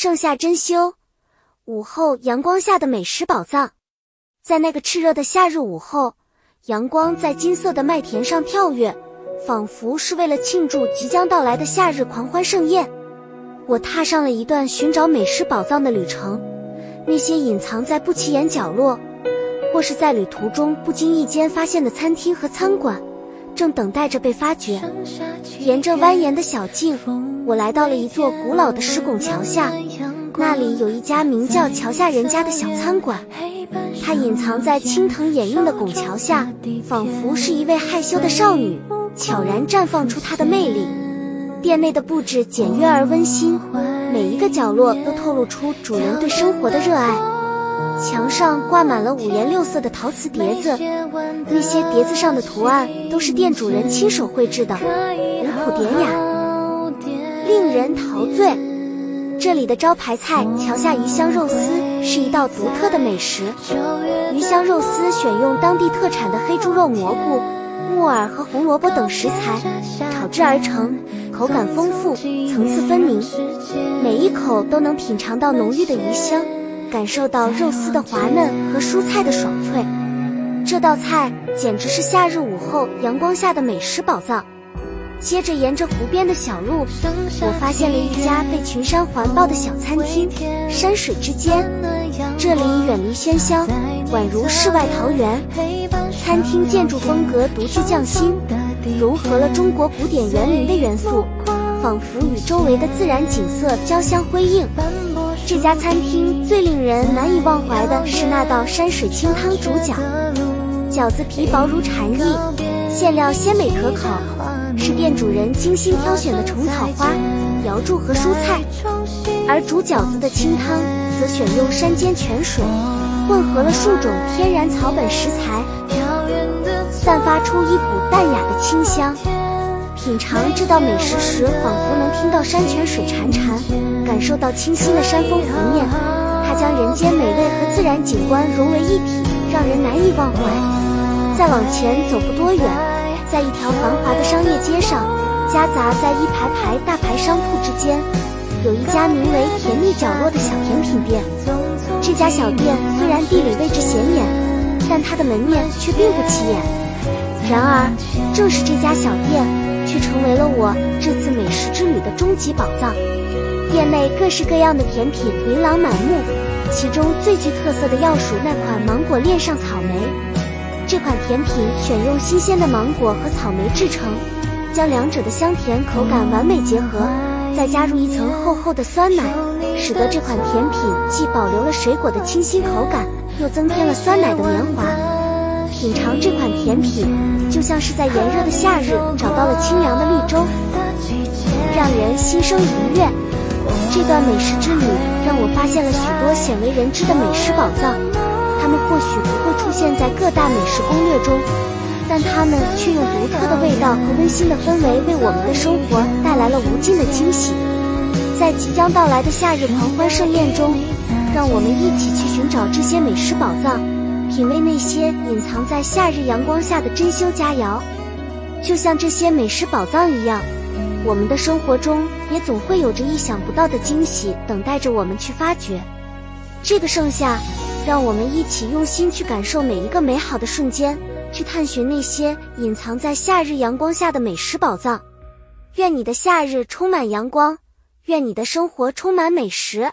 盛夏珍馐，午后阳光下的美食宝藏。在那个炽热的夏日午后，阳光在金色的麦田上跳跃，仿佛是为了庆祝即将到来的夏日狂欢盛宴。我踏上了一段寻找美食宝藏的旅程，那些隐藏在不起眼角落，或是在旅途中不经意间发现的餐厅和餐馆。正等待着被发掘。沿着蜿蜒的小径，我来到了一座古老的石拱桥下，那里有一家名叫“桥下人家”的小餐馆。它隐藏在青藤掩映的拱桥下，仿佛是一位害羞的少女，悄然绽放出她的魅力。店内的布置简约而温馨，每一个角落都透露出主人对生活的热爱。墙上挂满了五颜六色的陶瓷碟子，那些碟子上的图案都是店主人亲手绘制的，古朴典雅，令人陶醉。这里的招牌菜桥下鱼香肉丝是一道独特的美食。鱼香肉丝选用当地特产的黑猪肉、蘑菇、木耳和红萝卜等食材炒制而成，口感丰富，层次分明，每一口都能品尝到浓郁的鱼香。感受到肉丝的滑嫩和蔬菜的爽脆，这道菜简直是夏日午后阳光下的美食宝藏。接着沿着湖边的小路，我发现了一家被群山环抱的小餐厅。山水之间，这里远离喧嚣，宛如世外桃源。餐厅建筑风格独具匠心，融合了中国古典园林的元素，仿佛与周围的自然景色交相辉映。这家餐厅最令人难以忘怀的是那道山水清汤煮饺，饺子皮薄如蝉翼，馅料鲜美可口，是店主人精心挑选的虫草花、瑶柱和蔬菜，而煮饺子的清汤则选用山间泉水，混合了数种天然草本食材，散发出一股淡雅的清香。品尝这道美食时，仿佛能听到山泉水潺潺，感受到清新的山风拂面。它将人间美味和自然景观融为一体，让人难以忘怀。再往前走不多远，在一条繁华的商业街上，夹杂在一排排大牌商铺之间，有一家名为“甜蜜角落”的小甜品店。这家小店虽然地理位置显眼，但它的门面却并不起眼。然而，正是这家小店。却成为了我这次美食之旅的终极宝藏。店内各式各样的甜品琳琅满目，其中最具特色的要数那款芒果恋上草莓。这款甜品选用新鲜的芒果和草莓制成，将两者的香甜口感完美结合，再加入一层厚厚的酸奶，使得这款甜品既保留了水果的清新口感，又增添了酸奶的绵滑。品尝这款甜品，就像是在炎热的夏日找到了清凉的绿洲，让人心生愉悦。这段美食之旅让我发现了许多鲜为人知的美食宝藏，它们或许不会出现在各大美食攻略中，但它们却用独特的味道和温馨的氛围为我们的生活带来了无尽的惊喜。在即将到来的夏日狂欢盛宴中，让我们一起去寻找这些美食宝藏。品味那些隐藏在夏日阳光下的珍馐佳肴，就像这些美食宝藏一样，我们的生活中也总会有着意想不到的惊喜等待着我们去发掘。这个盛夏，让我们一起用心去感受每一个美好的瞬间，去探寻那些隐藏在夏日阳光下的美食宝藏。愿你的夏日充满阳光，愿你的生活充满美食。